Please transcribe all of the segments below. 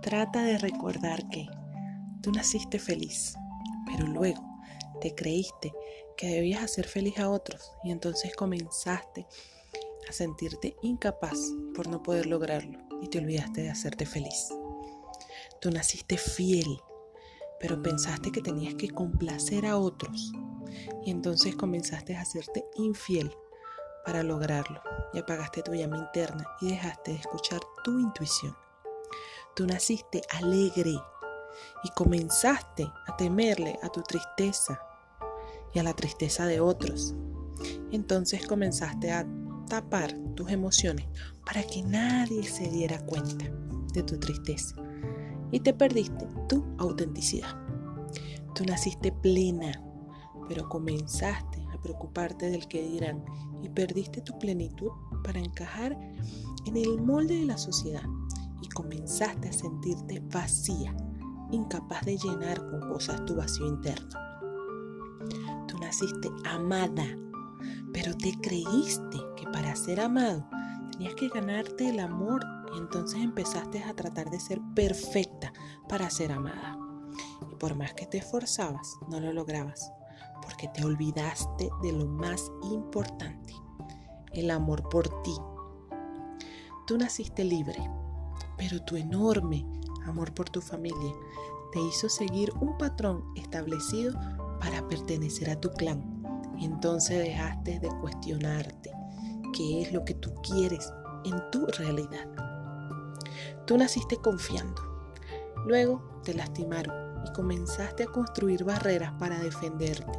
trata de recordar que tú naciste feliz, pero luego te creíste que debías hacer feliz a otros y entonces comenzaste a sentirte incapaz por no poder lograrlo y te olvidaste de hacerte feliz. Tú naciste fiel, pero pensaste que tenías que complacer a otros y entonces comenzaste a hacerte infiel para lograrlo y apagaste tu llama interna y dejaste de escuchar tu intuición. Tú naciste alegre y comenzaste a temerle a tu tristeza y a la tristeza de otros. Entonces comenzaste a tapar tus emociones para que nadie se diera cuenta de tu tristeza y te perdiste tu autenticidad. Tú naciste plena, pero comenzaste a preocuparte del que dirán y perdiste tu plenitud para encajar en el molde de la sociedad comenzaste a sentirte vacía, incapaz de llenar con cosas tu vacío interno. Tú naciste amada, pero te creíste que para ser amado tenías que ganarte el amor y entonces empezaste a tratar de ser perfecta para ser amada. Y por más que te esforzabas, no lo lograbas, porque te olvidaste de lo más importante, el amor por ti. Tú naciste libre, pero tu enorme amor por tu familia te hizo seguir un patrón establecido para pertenecer a tu clan. Entonces dejaste de cuestionarte qué es lo que tú quieres en tu realidad. Tú naciste confiando, luego te lastimaron y comenzaste a construir barreras para defenderte,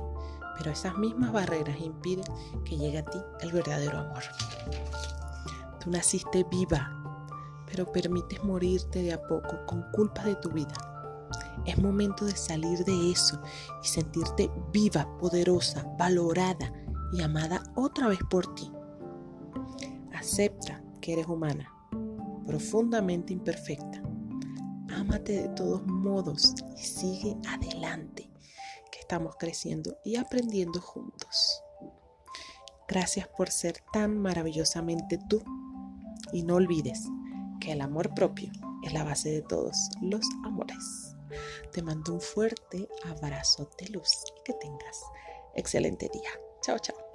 pero esas mismas barreras impiden que llegue a ti el verdadero amor. Tú naciste viva, pero permites morirte de a poco con culpas de tu vida. Es momento de salir de eso y sentirte viva, poderosa, valorada y amada otra vez por ti. Acepta que eres humana, profundamente imperfecta. Ámate de todos modos y sigue adelante, que estamos creciendo y aprendiendo juntos. Gracias por ser tan maravillosamente tú y no olvides el amor propio es la base de todos los amores. Te mando un fuerte abrazo de luz y que tengas excelente día. Chao, chao.